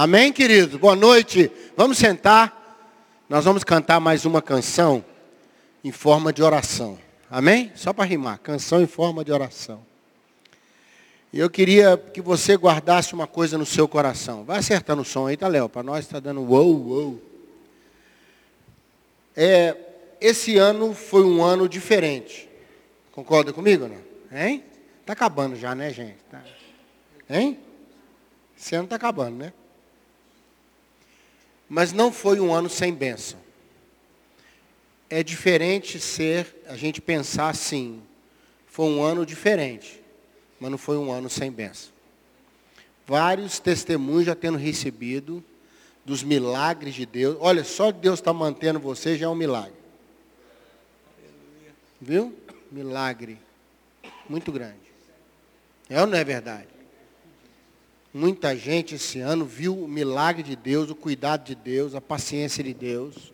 Amém, querido? Boa noite. Vamos sentar. Nós vamos cantar mais uma canção em forma de oração. Amém? Só para rimar. Canção em forma de oração. E eu queria que você guardasse uma coisa no seu coração. Vai acertando o som aí, tá, Léo? Para nós está dando uou, uou. É, esse ano foi um ano diferente. Concorda comigo, não? Hein? Tá acabando já, né, gente? Tá. Hein? Esse ano está acabando, né? Mas não foi um ano sem bênção. É diferente ser, a gente pensar assim, foi um ano diferente, mas não foi um ano sem bênção. Vários testemunhos já tendo recebido dos milagres de Deus. Olha, só Deus está mantendo você já é um milagre. Viu? Milagre. Muito grande. É ou não é verdade? Muita gente esse ano viu o milagre de Deus, o cuidado de Deus, a paciência de Deus,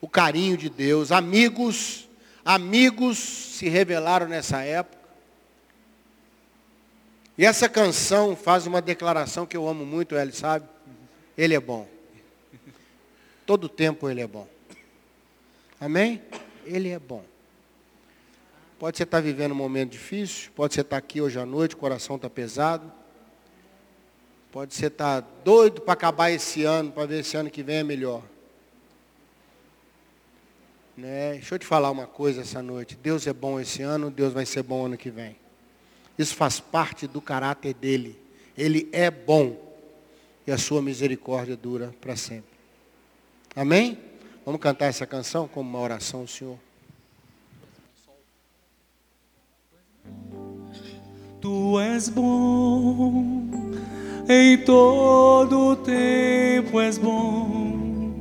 o carinho de Deus. Amigos, amigos se revelaram nessa época. E essa canção faz uma declaração que eu amo muito, ele sabe? Ele é bom. Todo tempo ele é bom. Amém? Ele é bom. Pode você estar vivendo um momento difícil, pode você estar aqui hoje à noite, o coração está pesado. Pode ser estar tá doido para acabar esse ano, para ver esse ano que vem é melhor. Né? Deixa eu te falar uma coisa essa noite. Deus é bom esse ano, Deus vai ser bom ano que vem. Isso faz parte do caráter dele. Ele é bom. E a sua misericórdia dura para sempre. Amém? Vamos cantar essa canção como uma oração, Senhor. Tu és bom em todo tempo és bom,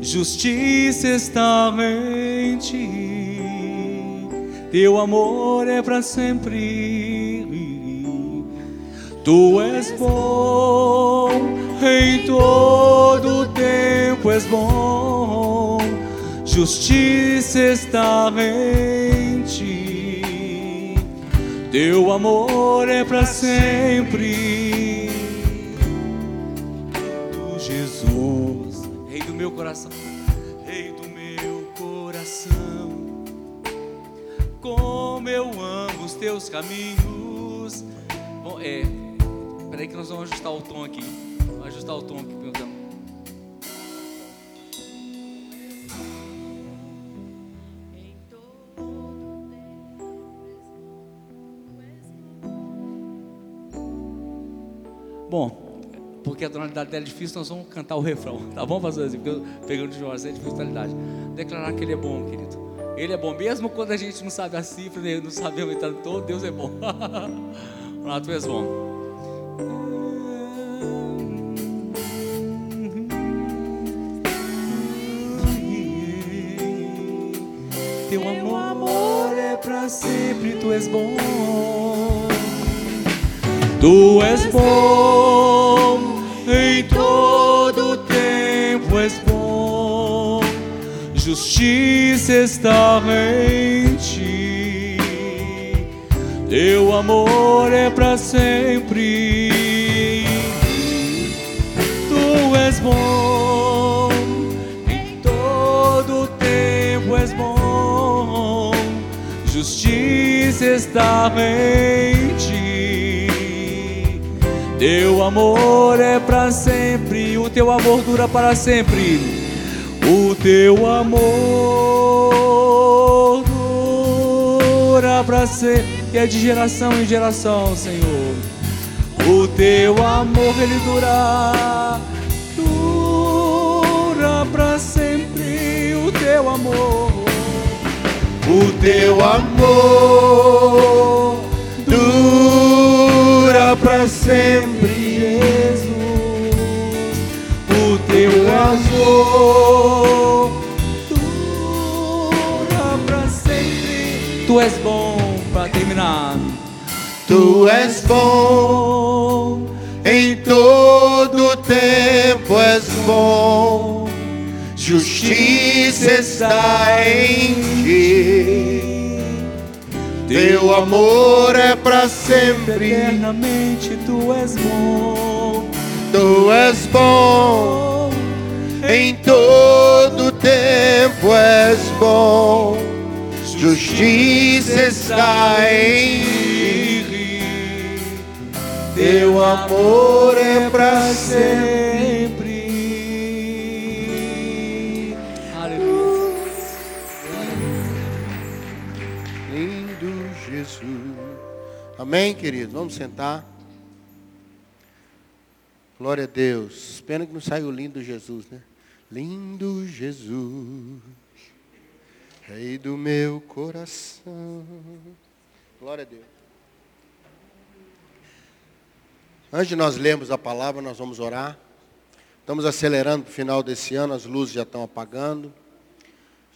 justiça está em ti, teu amor é para sempre. Tu és bom, em todo tempo és bom, justiça está em ti, teu amor é para sempre. Coração, Rei do meu coração. Como eu amo os teus caminhos. Bom, é, peraí que nós vamos ajustar o tom aqui. Vamos ajustar o tom aqui, Deus. Bom, porque a tonalidade dela é difícil, nós vamos cantar o refrão. Tá bom, pastor? Assim, porque eu pegando de Jorge, é difícil tonalidade. Declarar que Ele é bom, querido. Ele é bom, mesmo quando a gente não sabe a cifra, não sabe está todo, Deus é bom. Tu és bom. Teu amor é para sempre, tu és bom. Tu és bom justiça está em ti, teu amor é para sempre. Tu és bom, em todo tempo és bom, justiça está em teu amor é para sempre, o teu amor dura para sempre. O teu amor dura para sempre, e é de geração em geração, Senhor. O teu amor ele dura, dura para sempre. O teu amor, o teu amor dura para sempre, Jesus. O teu amor és bom para terminar. Tu és bom em todo tempo és bom. Justiça está em ti teu amor é para sempre. Eternamente tu és bom. Tu és bom, em todo tempo és bom, justiça está em ti, teu amor é para sempre. Aleluia. Lindo Jesus. Amém, querido? Vamos sentar. Glória a Deus. Pena que não saiu lindo Jesus, né? Lindo Jesus, Rei do meu coração. Glória a Deus. Antes de nós lermos a palavra, nós vamos orar. Estamos acelerando para o final desse ano, as luzes já estão apagando.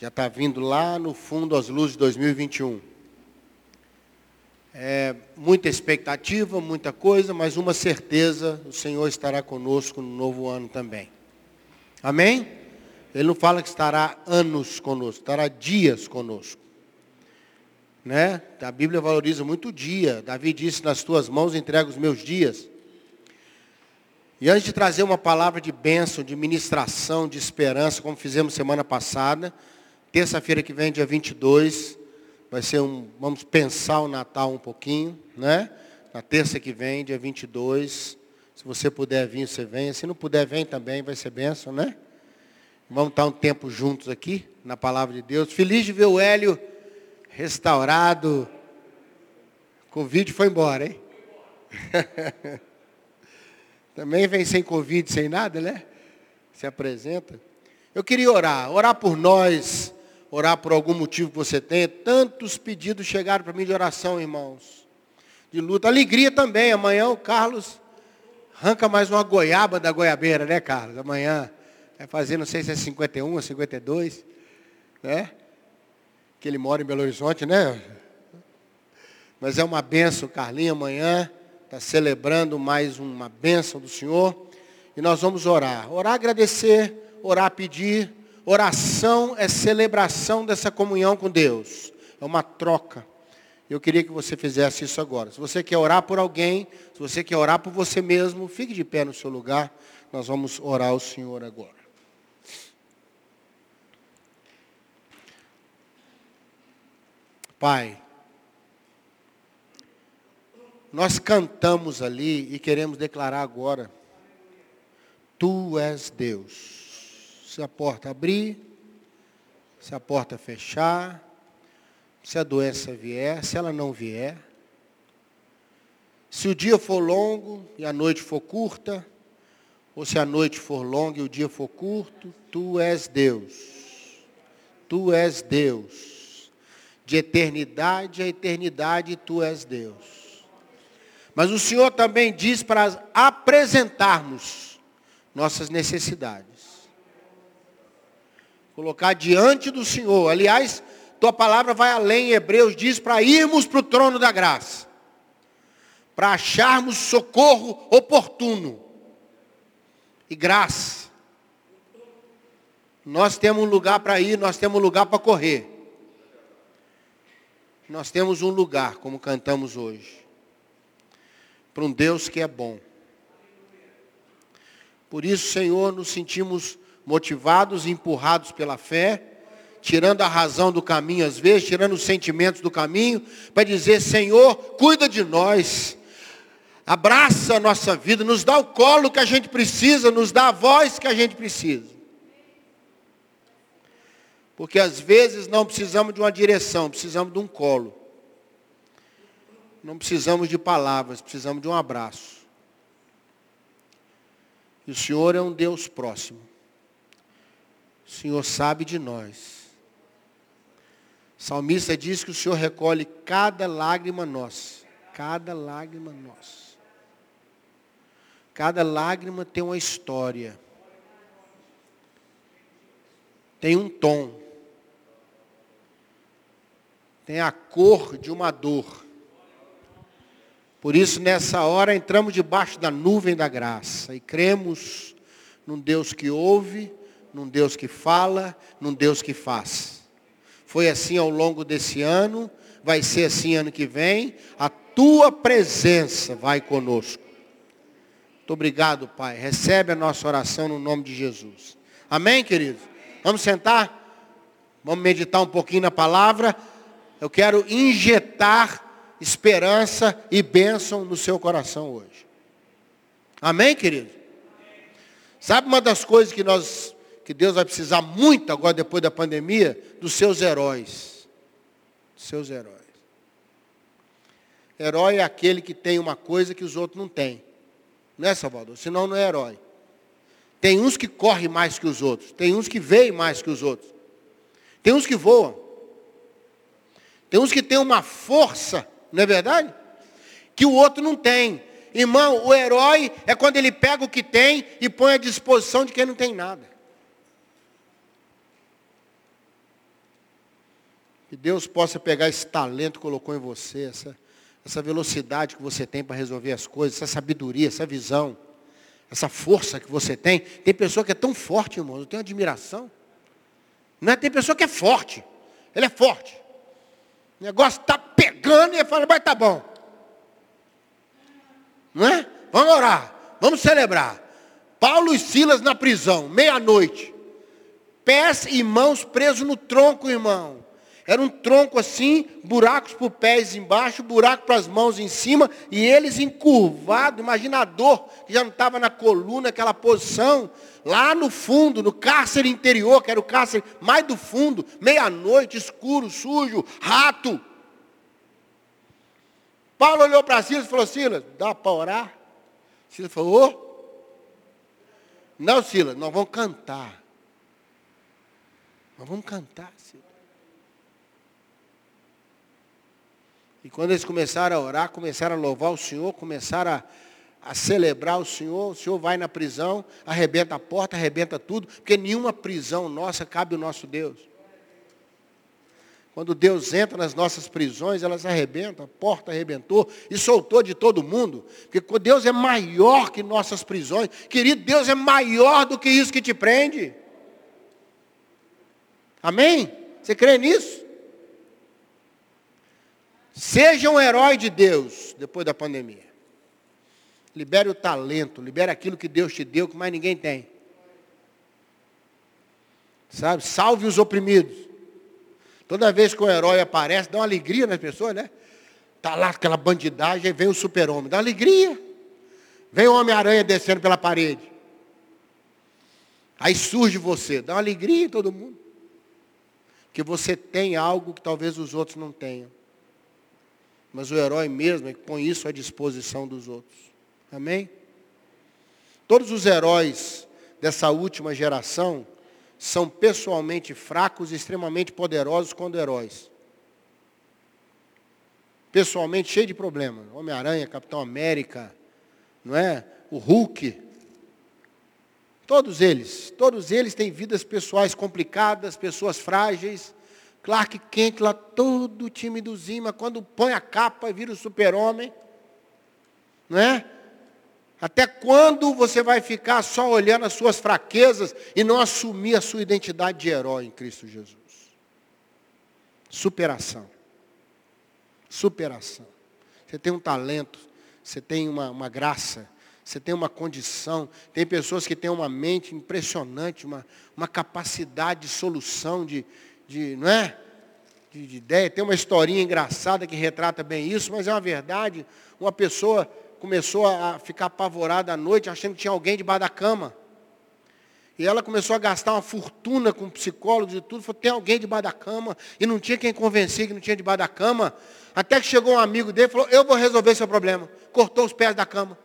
Já está vindo lá no fundo as luzes de 2021. É, muita expectativa, muita coisa, mas uma certeza, o Senhor estará conosco no novo ano também. Amém? Ele não fala que estará anos conosco, estará dias conosco. Né? A Bíblia valoriza muito o dia. Davi disse, nas tuas mãos entrego os meus dias. E antes de trazer uma palavra de bênção, de ministração, de esperança, como fizemos semana passada, terça-feira que vem, dia 22, Vai ser um, vamos pensar o Natal um pouquinho, né? Na terça que vem, dia 22. Se você puder vir, você vem. Se não puder, vem também, vai ser bênção, né? Vamos estar um tempo juntos aqui, na palavra de Deus. Feliz de ver o Hélio restaurado. Covid foi embora, hein? também vem sem Covid, sem nada, né? Se apresenta. Eu queria orar, orar por nós orar por algum motivo que você tenha. Tantos pedidos chegaram para mim de oração, irmãos. De luta. Alegria também. Amanhã o Carlos arranca mais uma goiaba da goiabeira, né, Carlos? Amanhã vai fazer, não sei se é 51 ou 52, né? Que ele mora em Belo Horizonte, né? Mas é uma benção, Carlinho, amanhã está celebrando mais uma benção do Senhor. E nós vamos orar. Orar, agradecer, orar, pedir Oração é celebração dessa comunhão com Deus. É uma troca. Eu queria que você fizesse isso agora. Se você quer orar por alguém, se você quer orar por você mesmo, fique de pé no seu lugar. Nós vamos orar ao Senhor agora. Pai, nós cantamos ali e queremos declarar agora: Tu és Deus se a porta abrir, se a porta fechar, se a doença vier, se ela não vier. Se o dia for longo e a noite for curta, ou se a noite for longa e o dia for curto, tu és Deus. Tu és Deus. De eternidade a eternidade, tu és Deus. Mas o Senhor também diz para apresentarmos nossas necessidades colocar diante do Senhor. Aliás, tua palavra vai além, Hebreus diz, para irmos para o trono da graça, para acharmos socorro oportuno e graça. Nós temos um lugar para ir, nós temos um lugar para correr. Nós temos um lugar, como cantamos hoje, para um Deus que é bom. Por isso, Senhor, nos sentimos motivados e empurrados pela fé, tirando a razão do caminho às vezes, tirando os sentimentos do caminho, para dizer, Senhor, cuida de nós. Abraça a nossa vida, nos dá o colo que a gente precisa, nos dá a voz que a gente precisa. Porque às vezes não precisamos de uma direção, precisamos de um colo. Não precisamos de palavras, precisamos de um abraço. E o Senhor é um Deus próximo. O Senhor sabe de nós. O salmista diz que o Senhor recolhe cada lágrima nossa. Cada lágrima nossa. Cada lágrima tem uma história. Tem um tom. Tem a cor de uma dor. Por isso, nessa hora, entramos debaixo da nuvem da graça e cremos num Deus que ouve, num Deus que fala, num Deus que faz. Foi assim ao longo desse ano, vai ser assim ano que vem. A tua presença vai conosco. Muito obrigado, Pai. Recebe a nossa oração no nome de Jesus. Amém, queridos? Vamos sentar? Vamos meditar um pouquinho na palavra. Eu quero injetar esperança e bênção no seu coração hoje. Amém, querido? Sabe uma das coisas que nós, que Deus vai precisar muito agora depois da pandemia? Dos seus heróis. Dos seus heróis. Herói é aquele que tem uma coisa que os outros não têm. Não é, Salvador? Senão não é herói. Tem uns que correm mais que os outros. Tem uns que veem mais que os outros. Tem uns que voam. Tem uns que têm uma força, não é verdade? Que o outro não tem. Irmão, o herói é quando ele pega o que tem e põe à disposição de quem não tem nada. Que Deus possa pegar esse talento que colocou em você, essa, essa velocidade que você tem para resolver as coisas, essa sabedoria, essa visão, essa força que você tem. Tem pessoa que é tão forte, irmão, eu tenho admiração. Não é? Tem pessoa que é forte. Ele é forte. O negócio está pegando e ele fala, mas tá bom. Não é? Vamos orar. Vamos celebrar. Paulo e Silas na prisão, meia-noite. Pés e mãos presos no tronco, irmão. Era um tronco assim, buracos para os pés embaixo, buraco para as mãos em cima, e eles encurvados, imagina a dor, que já não estava na coluna, aquela posição, lá no fundo, no cárcere interior, que era o cárcere mais do fundo, meia-noite, escuro, sujo, rato. Paulo olhou para Silas e falou, Silas, dá para orar? Silas falou. Não, Silas, nós vamos cantar. Nós vamos cantar, Silas. E quando eles começaram a orar, começaram a louvar o Senhor, começaram a, a celebrar o Senhor, o Senhor vai na prisão, arrebenta a porta, arrebenta tudo, porque nenhuma prisão nossa cabe o nosso Deus. Quando Deus entra nas nossas prisões, elas arrebentam, a porta arrebentou e soltou de todo mundo. Porque Deus é maior que nossas prisões. Querido, Deus é maior do que isso que te prende. Amém? Você crê nisso? Seja um herói de Deus depois da pandemia. Libere o talento, libere aquilo que Deus te deu que mais ninguém tem. Sabe? Salve os oprimidos. Toda vez que o herói aparece, dá uma alegria nas pessoas, né? Está lá aquela bandidagem, vem o super-homem, dá alegria. Vem o Homem-Aranha descendo pela parede. Aí surge você, dá uma alegria em todo mundo. Que você tem algo que talvez os outros não tenham. Mas o herói mesmo é que põe isso à disposição dos outros. Amém? Todos os heróis dessa última geração são pessoalmente fracos e extremamente poderosos quando heróis. Pessoalmente cheio de problemas. Homem-Aranha, Capitão América, não é? O Hulk. Todos eles, todos eles têm vidas pessoais complicadas, pessoas frágeis, Clark Kent lá todo timidozinho, mas quando põe a capa vira o super-homem. Não é? Até quando você vai ficar só olhando as suas fraquezas e não assumir a sua identidade de herói em Cristo Jesus? Superação. Superação. Você tem um talento, você tem uma, uma graça, você tem uma condição. Tem pessoas que têm uma mente impressionante, uma, uma capacidade de solução, de, de, não é? De, de, ideia. Tem uma historinha engraçada que retrata bem isso, mas é uma verdade. Uma pessoa começou a ficar apavorada à noite, achando que tinha alguém debaixo da cama. E ela começou a gastar uma fortuna com psicólogos e tudo. Falou, tem alguém debaixo da cama. E não tinha quem convencer que não tinha debaixo da cama. Até que chegou um amigo dele e falou, eu vou resolver seu problema. Cortou os pés da cama.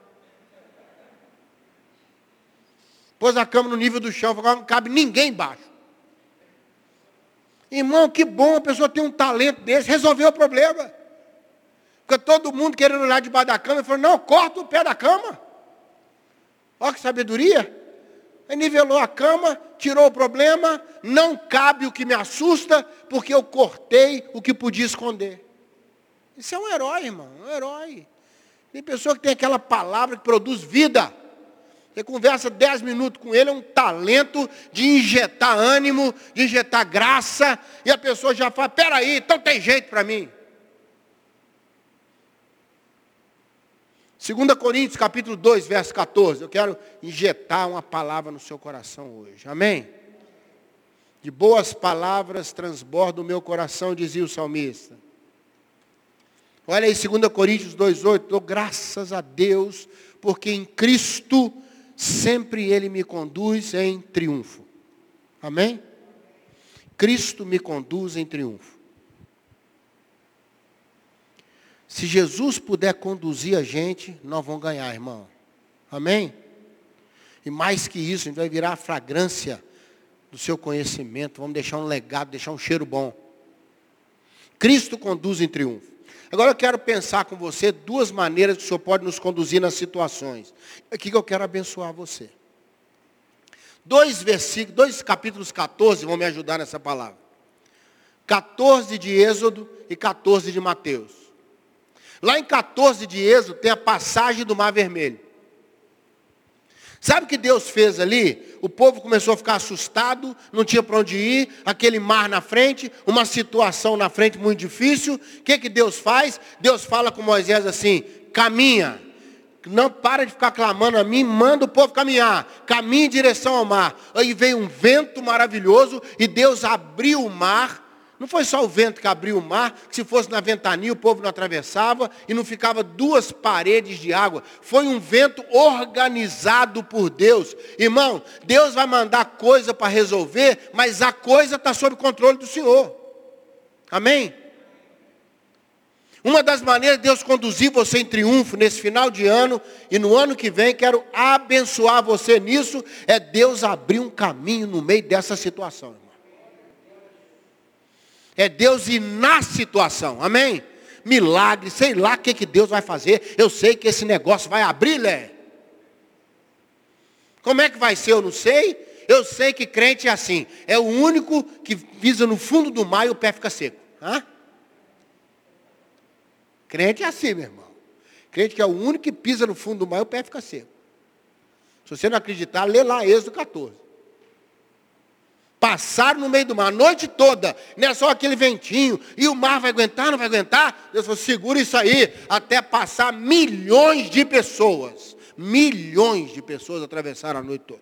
Pôs a cama no nível do chão, falou, não cabe ninguém embaixo. Irmão, que bom a pessoa ter um talento desse, resolveu o problema. Porque todo mundo querendo olhar debaixo da cama, falou, não, corta o pé da cama. Olha que sabedoria. Aí nivelou a cama, tirou o problema, não cabe o que me assusta, porque eu cortei o que podia esconder. Isso é um herói, irmão, um herói. Tem pessoa que tem aquela palavra que produz vida. Você conversa dez minutos com ele, é um talento de injetar ânimo, de injetar graça, e a pessoa já fala, peraí, então tem jeito para mim. 2 Coríntios capítulo 2, verso 14. Eu quero injetar uma palavra no seu coração hoje. Amém? De boas palavras transborda o meu coração, dizia o salmista. Olha aí, 2 Coríntios 2,8. Dou graças a Deus, porque em Cristo sempre Ele me conduz em triunfo. Amém? Cristo me conduz em triunfo. Se Jesus puder conduzir a gente, nós vamos ganhar, irmão. Amém? E mais que isso, a gente vai virar a fragrância do seu conhecimento. Vamos deixar um legado, deixar um cheiro bom. Cristo conduz em triunfo. Agora eu quero pensar com você duas maneiras que o Senhor pode nos conduzir nas situações. Aqui que eu quero abençoar você. Dois versículos, dois capítulos 14 vão me ajudar nessa palavra. 14 de Êxodo e 14 de Mateus. Lá em 14 de Êxodo tem a passagem do Mar Vermelho. Sabe o que Deus fez ali? O povo começou a ficar assustado, não tinha para onde ir, aquele mar na frente, uma situação na frente muito difícil. O que, que Deus faz? Deus fala com Moisés assim: caminha, não para de ficar clamando a mim, manda o povo caminhar, caminha em direção ao mar. Aí veio um vento maravilhoso e Deus abriu o mar não foi só o vento que abriu o mar, que se fosse na ventania o povo não atravessava e não ficava duas paredes de água. Foi um vento organizado por Deus. Irmão, Deus vai mandar coisa para resolver, mas a coisa está sob controle do Senhor. Amém? Uma das maneiras de Deus conduzir você em triunfo nesse final de ano e no ano que vem, quero abençoar você nisso, é Deus abrir um caminho no meio dessa situação. É Deus ir na situação. Amém? Milagre, sei lá o que, que Deus vai fazer. Eu sei que esse negócio vai abrir, Lé. Como é que vai ser? Eu não sei. Eu sei que crente é assim. É o único que visa no fundo do mar e o pé fica seco. Hã? Crente é assim, meu irmão. Crente que é o único que pisa no fundo do mar e o pé fica seco. Se você não acreditar, lê lá Êxodo 14. Passaram no meio do mar a noite toda, não é só aquele ventinho, e o mar vai aguentar, não vai aguentar? Deus falou, segura isso aí, até passar milhões de pessoas. Milhões de pessoas atravessaram a noite toda.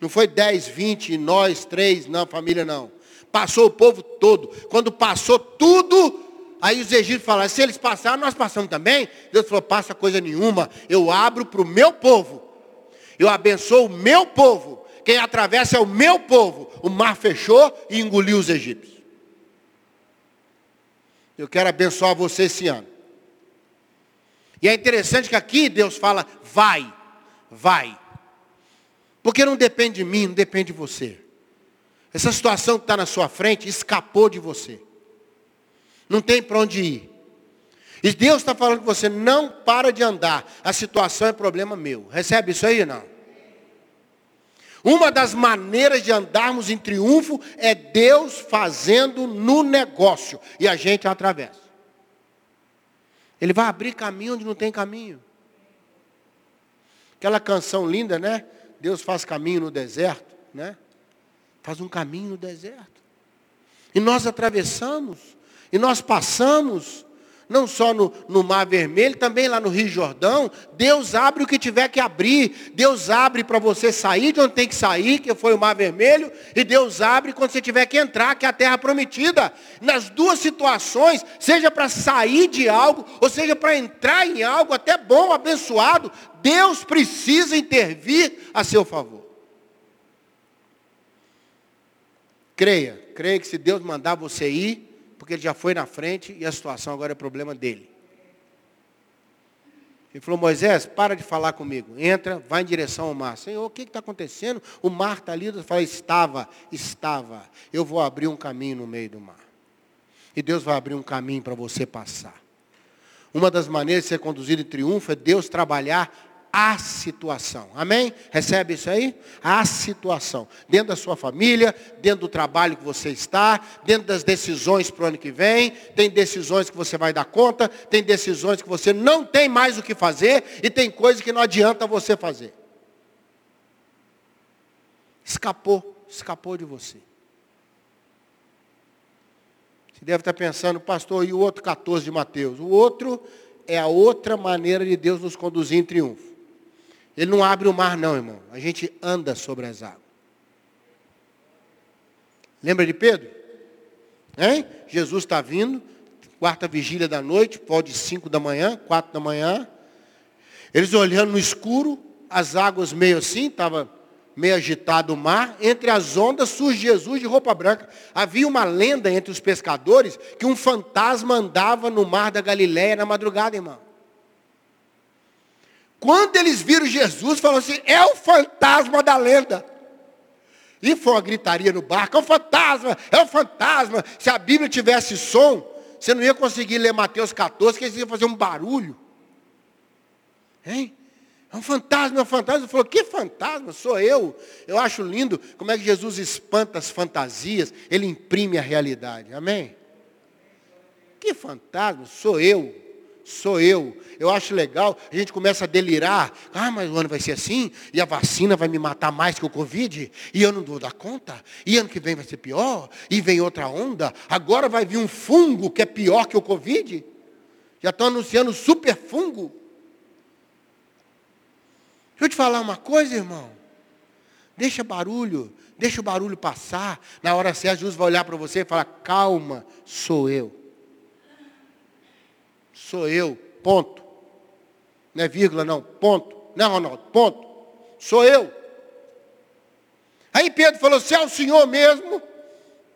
Não foi 10, 20, nós, três, não, família não. Passou o povo todo. Quando passou tudo, aí os egípcios falaram, se eles passaram, nós passamos também. Deus falou, passa coisa nenhuma, eu abro para o meu povo. Eu abençoo o meu povo quem atravessa é o meu povo. O mar fechou e engoliu os egípcios. Eu quero abençoar você esse ano. E é interessante que aqui Deus fala, vai, vai. Porque não depende de mim, não depende de você. Essa situação que está na sua frente escapou de você. Não tem para onde ir. E Deus está falando com você, não para de andar. A situação é problema meu. Recebe isso aí não? Uma das maneiras de andarmos em triunfo é Deus fazendo no negócio e a gente atravessa. Ele vai abrir caminho onde não tem caminho. Aquela canção linda, né? Deus faz caminho no deserto, né? Faz um caminho no deserto. E nós atravessamos, e nós passamos, não só no, no Mar Vermelho, também lá no Rio Jordão. Deus abre o que tiver que abrir. Deus abre para você sair de onde tem que sair, que foi o Mar Vermelho. E Deus abre quando você tiver que entrar, que é a terra prometida. Nas duas situações, seja para sair de algo, ou seja para entrar em algo, até bom, abençoado, Deus precisa intervir a seu favor. Creia, creia que se Deus mandar você ir, porque ele já foi na frente e a situação agora é problema dele. Ele falou, Moisés, para de falar comigo. Entra, vai em direção ao mar. Senhor, o que está acontecendo? O mar está ali. Eu falei, estava, estava. Eu vou abrir um caminho no meio do mar. E Deus vai abrir um caminho para você passar. Uma das maneiras de ser conduzido em triunfo é Deus trabalhar a situação. Amém? Recebe isso aí? A situação. Dentro da sua família, dentro do trabalho que você está, dentro das decisões para o ano que vem, tem decisões que você vai dar conta, tem decisões que você não tem mais o que fazer e tem coisas que não adianta você fazer. Escapou, escapou de você. Você deve estar pensando, pastor, e o outro 14 de Mateus? O outro é a outra maneira de Deus nos conduzir em triunfo. Ele não abre o mar, não, irmão. A gente anda sobre as águas. Lembra de Pedro? Hein? Jesus está vindo, quarta vigília da noite, pode cinco da manhã, quatro da manhã. Eles olhando no escuro, as águas meio assim, estava meio agitado o mar, entre as ondas surge Jesus de roupa branca. Havia uma lenda entre os pescadores que um fantasma andava no mar da Galiléia na madrugada, irmão. Quando eles viram Jesus, falaram assim, é o fantasma da lenda. E foi uma gritaria no barco, é o fantasma, é o fantasma. Se a Bíblia tivesse som, você não ia conseguir ler Mateus 14, que eles iam fazer um barulho. Hein? É um fantasma, é um fantasma. Ele falou, que fantasma? Sou eu. Eu acho lindo como é que Jesus espanta as fantasias, ele imprime a realidade. Amém? Que fantasma? Sou eu sou eu. Eu acho legal, a gente começa a delirar. Ah, mas o ano vai ser assim, e a vacina vai me matar mais que o Covid, e eu não vou dar conta, e ano que vem vai ser pior, e vem outra onda, agora vai vir um fungo que é pior que o Covid. Já estão anunciando super fungo. Deixa eu te falar uma coisa, irmão. Deixa barulho, deixa o barulho passar. Na hora certa, Jesus vai olhar para você e falar: calma, sou eu. Sou eu, ponto. Não é vírgula, não, ponto. Não é Ronaldo, ponto. Sou eu. Aí Pedro falou, se é o Senhor mesmo,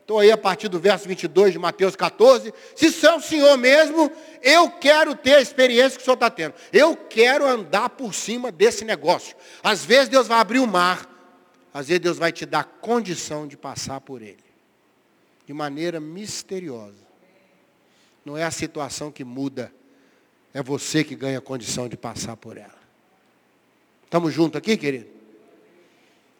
estou aí a partir do verso 22 de Mateus 14, se é o Senhor mesmo, eu quero ter a experiência que o Senhor está tendo. Eu quero andar por cima desse negócio. Às vezes Deus vai abrir o mar, às vezes Deus vai te dar condição de passar por ele. De maneira misteriosa. Não é a situação que muda é você que ganha condição de passar por ela. Estamos juntos aqui, querido?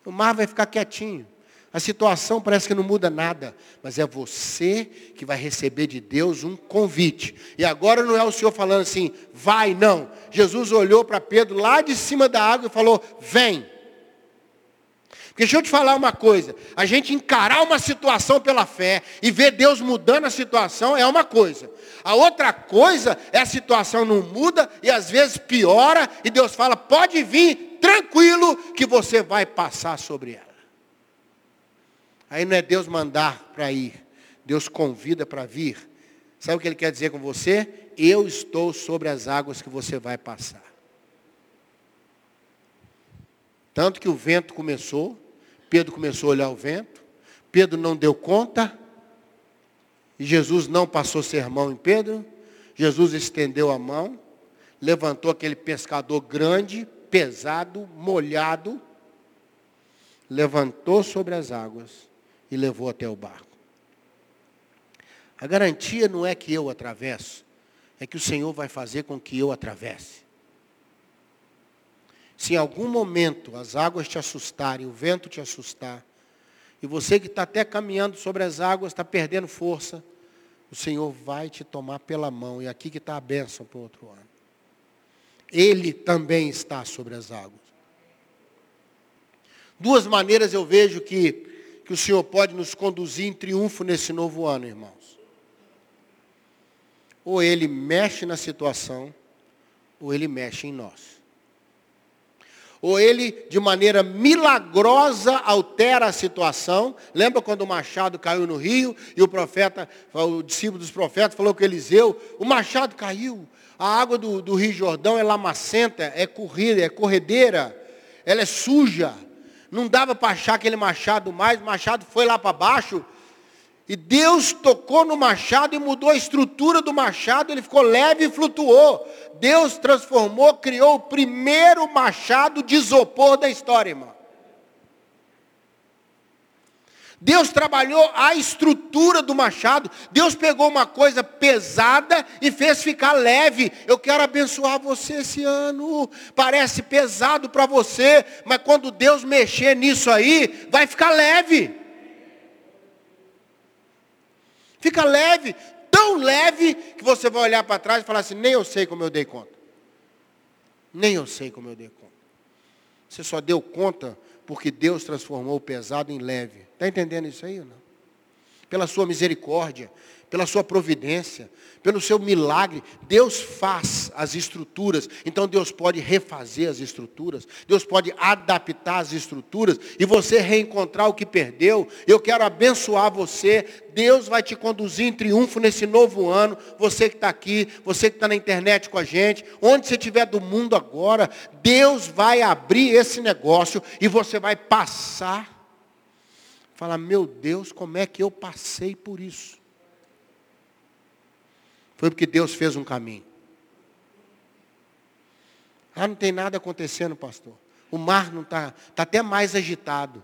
O mar vai ficar quietinho. A situação parece que não muda nada, mas é você que vai receber de Deus um convite. E agora não é o Senhor falando assim, vai, não. Jesus olhou para Pedro lá de cima da água e falou, vem. Porque deixa eu te falar uma coisa, a gente encarar uma situação pela fé e ver Deus mudando a situação é uma coisa. A outra coisa é a situação não muda e às vezes piora e Deus fala, pode vir tranquilo que você vai passar sobre ela. Aí não é Deus mandar para ir, Deus convida para vir. Sabe o que ele quer dizer com você? Eu estou sobre as águas que você vai passar. Tanto que o vento começou, Pedro começou a olhar o vento. Pedro não deu conta. E Jesus não passou sermão em Pedro. Jesus estendeu a mão. Levantou aquele pescador grande, pesado, molhado. Levantou sobre as águas e levou até o barco. A garantia não é que eu atravesso, é que o Senhor vai fazer com que eu atravesse. Se em algum momento as águas te assustarem, o vento te assustar, e você que está até caminhando sobre as águas, está perdendo força, o Senhor vai te tomar pela mão. E aqui que está a bênção para o outro ano. Ele também está sobre as águas. Duas maneiras eu vejo que, que o Senhor pode nos conduzir em triunfo nesse novo ano, irmãos. Ou Ele mexe na situação, ou Ele mexe em nós ou ele, de maneira milagrosa, altera a situação. Lembra quando o machado caiu no rio e o profeta, o discípulo dos profetas, falou com Eliseu: o machado caiu. A água do, do Rio Jordão é lamacenta, é corrida, é corredeira, ela é suja. Não dava para achar aquele machado mais, o machado foi lá para baixo, e Deus tocou no machado e mudou a estrutura do machado, ele ficou leve e flutuou. Deus transformou, criou o primeiro machado de isopor da história, irmão. Deus trabalhou a estrutura do machado. Deus pegou uma coisa pesada e fez ficar leve. Eu quero abençoar você esse ano. Parece pesado para você, mas quando Deus mexer nisso aí, vai ficar leve. Fica leve, tão leve que você vai olhar para trás e falar assim, nem eu sei como eu dei conta. Nem eu sei como eu dei conta. Você só deu conta porque Deus transformou o pesado em leve. Está entendendo isso aí ou não? pela sua misericórdia, pela sua providência, pelo seu milagre. Deus faz as estruturas, então Deus pode refazer as estruturas, Deus pode adaptar as estruturas e você reencontrar o que perdeu. Eu quero abençoar você. Deus vai te conduzir em triunfo nesse novo ano. Você que está aqui, você que está na internet com a gente, onde você estiver do mundo agora, Deus vai abrir esse negócio e você vai passar. Falar, meu Deus, como é que eu passei por isso? Foi porque Deus fez um caminho. Ah, não tem nada acontecendo, pastor. O mar não está, está até mais agitado.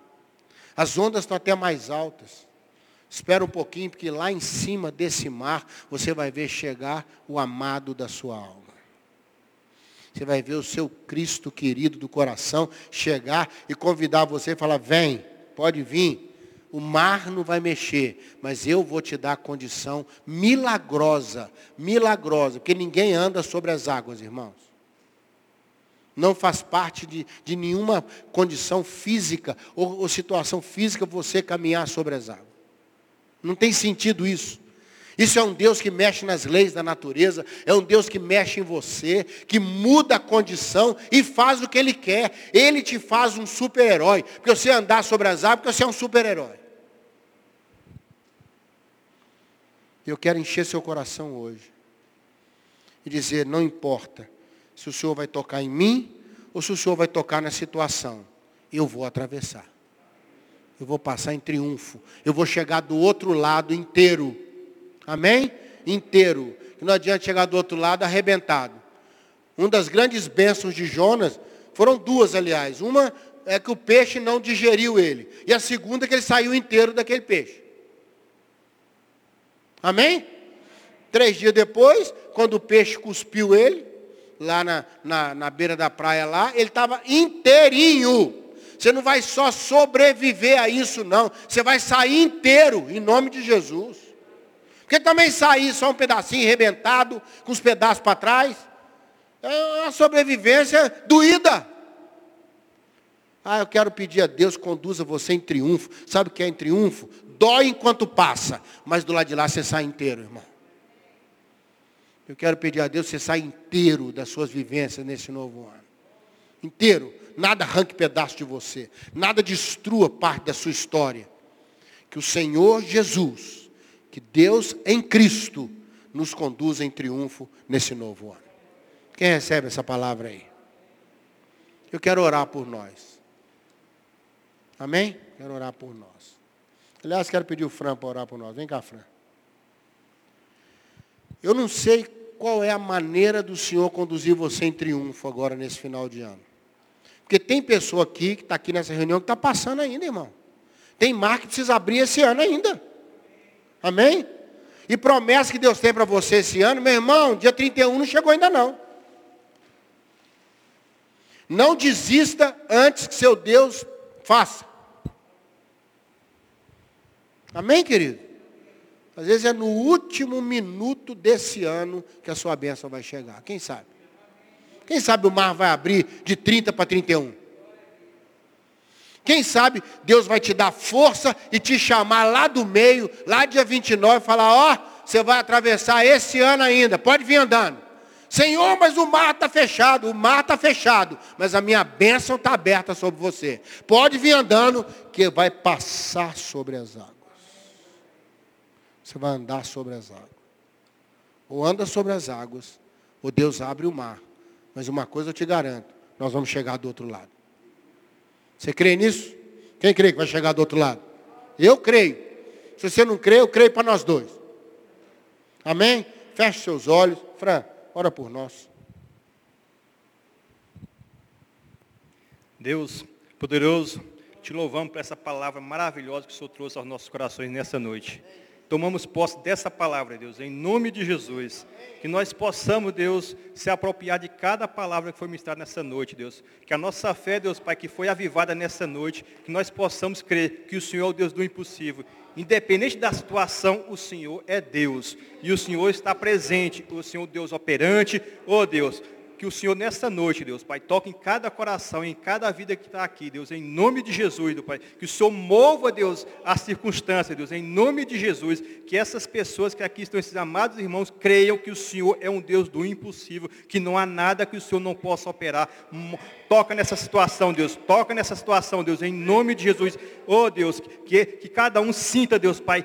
As ondas estão até mais altas. Espera um pouquinho, porque lá em cima desse mar, você vai ver chegar o amado da sua alma. Você vai ver o seu Cristo querido do coração chegar e convidar você e falar, vem, pode vir o mar não vai mexer, mas eu vou te dar a condição milagrosa, milagrosa, porque ninguém anda sobre as águas, irmãos. Não faz parte de, de nenhuma condição física ou, ou situação física você caminhar sobre as águas. Não tem sentido isso. Isso é um Deus que mexe nas leis da natureza, é um Deus que mexe em você, que muda a condição e faz o que Ele quer. Ele te faz um super-herói. Porque você andar sobre as águas, porque você é um super-herói. Eu quero encher seu coração hoje. E dizer, não importa se o Senhor vai tocar em mim ou se o Senhor vai tocar na situação. Eu vou atravessar. Eu vou passar em triunfo. Eu vou chegar do outro lado inteiro. Amém? Inteiro. Que não adianta chegar do outro lado arrebentado. Uma das grandes bênçãos de Jonas, foram duas, aliás. Uma é que o peixe não digeriu ele. E a segunda é que ele saiu inteiro daquele peixe. Amém? Três dias depois, quando o peixe cuspiu ele, lá na, na, na beira da praia lá, ele estava inteirinho. Você não vai só sobreviver a isso, não. Você vai sair inteiro, em nome de Jesus. Porque também sair só um pedacinho arrebentado, com os pedaços para trás, é uma sobrevivência doída. Ah, eu quero pedir a Deus, conduza você em triunfo. Sabe o que é em triunfo? Dói enquanto passa, mas do lado de lá você sai inteiro, irmão. Eu quero pedir a Deus que você saia inteiro das suas vivências nesse novo ano. Inteiro. Nada arranque pedaço de você. Nada destrua parte da sua história. Que o Senhor Jesus, que Deus em Cristo, nos conduza em triunfo nesse novo ano. Quem recebe essa palavra aí? Eu quero orar por nós. Amém? Quero orar por nós. Aliás, quero pedir o Fran para orar por nós. Vem cá, Fran. Eu não sei qual é a maneira do Senhor conduzir você em triunfo agora nesse final de ano. Porque tem pessoa aqui que está aqui nessa reunião que está passando ainda, irmão. Tem mar que precisa abrir esse ano ainda. Amém? E promessa que Deus tem para você esse ano, meu irmão, dia 31 não chegou ainda não. Não desista antes que seu Deus faça. Amém, querido? Às vezes é no último minuto desse ano que a sua bênção vai chegar. Quem sabe? Quem sabe o mar vai abrir de 30 para 31? Quem sabe Deus vai te dar força e te chamar lá do meio, lá dia 29, e falar, ó, oh, você vai atravessar esse ano ainda, pode vir andando. Senhor, mas o mar está fechado, o mar está fechado, mas a minha bênção está aberta sobre você. Pode vir andando, que vai passar sobre as águas você vai andar sobre as águas. Ou anda sobre as águas, ou Deus abre o mar. Mas uma coisa eu te garanto, nós vamos chegar do outro lado. Você crê nisso? Quem crê que vai chegar do outro lado? Eu creio. Se você não crê, eu creio para nós dois. Amém? Feche seus olhos. Fran, ora por nós. Deus poderoso, te louvamos por essa palavra maravilhosa que o Senhor trouxe aos nossos corações nessa noite tomamos posse dessa palavra, Deus, em nome de Jesus. Que nós possamos, Deus, se apropriar de cada palavra que foi ministrada nessa noite, Deus. Que a nossa fé, Deus Pai, que foi avivada nessa noite, que nós possamos crer que o Senhor é o Deus do impossível. Independente da situação, o Senhor é Deus. E o Senhor está presente, o Senhor Deus operante, oh Deus que o Senhor nessa noite, Deus, Pai, toque em cada coração, em cada vida que está aqui, Deus, em nome de Jesus, Deus, Pai. Que o Senhor mova, Deus, as circunstâncias, Deus, em nome de Jesus. Que essas pessoas que aqui estão, esses amados irmãos, creiam que o Senhor é um Deus do impossível, que não há nada que o Senhor não possa operar. Toca nessa situação, Deus. Toca nessa situação, Deus, em nome de Jesus. Oh, Deus, que, que cada um sinta, Deus, Pai,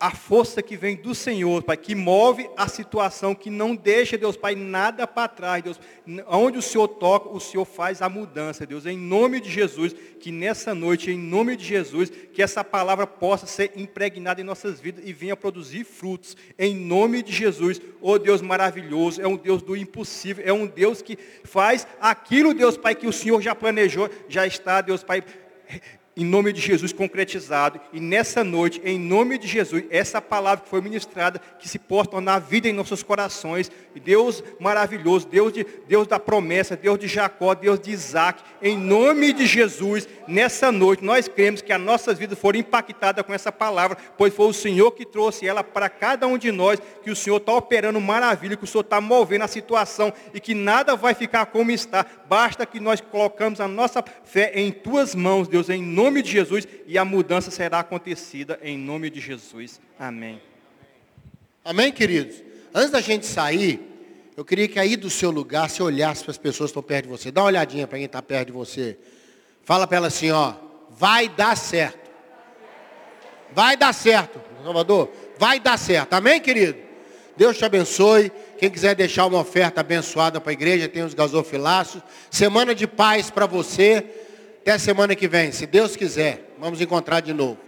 a força que vem do Senhor, Pai, que move a situação, que não deixa, Deus Pai, nada para trás, Deus. Onde o Senhor toca, o Senhor faz a mudança, Deus. Em nome de Jesus, que nessa noite, em nome de Jesus, que essa palavra possa ser impregnada em nossas vidas e venha produzir frutos. Em nome de Jesus, oh Deus maravilhoso, é um Deus do impossível, é um Deus que faz aquilo, Deus Pai, que o Senhor já planejou, já está, Deus Pai, em nome de Jesus concretizado. E nessa noite, em nome de Jesus, essa palavra que foi ministrada, que se possa tornar vida em nossos corações. Deus maravilhoso, Deus, de, Deus da promessa, Deus de Jacó, Deus de Isaac, em nome de Jesus, nessa noite, nós cremos que as nossas vidas foram impactadas com essa palavra, pois foi o Senhor que trouxe ela para cada um de nós, que o Senhor está operando maravilha, que o Senhor está movendo a situação e que nada vai ficar como está. Basta que nós colocamos a nossa fé em tuas mãos, Deus, em nome nome de Jesus e a mudança será acontecida em nome de Jesus. Amém. Amém, queridos? Antes da gente sair, eu queria que aí do seu lugar você olhasse para as pessoas que estão perto de você. Dá uma olhadinha para quem está perto de você. Fala para ela assim, ó, vai dar certo. Vai dar certo, Salvador. Vai dar certo. Amém, querido? Deus te abençoe. Quem quiser deixar uma oferta abençoada para a igreja, tem os gasofilaços. Semana de paz para você. Até semana que vem, se Deus quiser. Vamos encontrar de novo.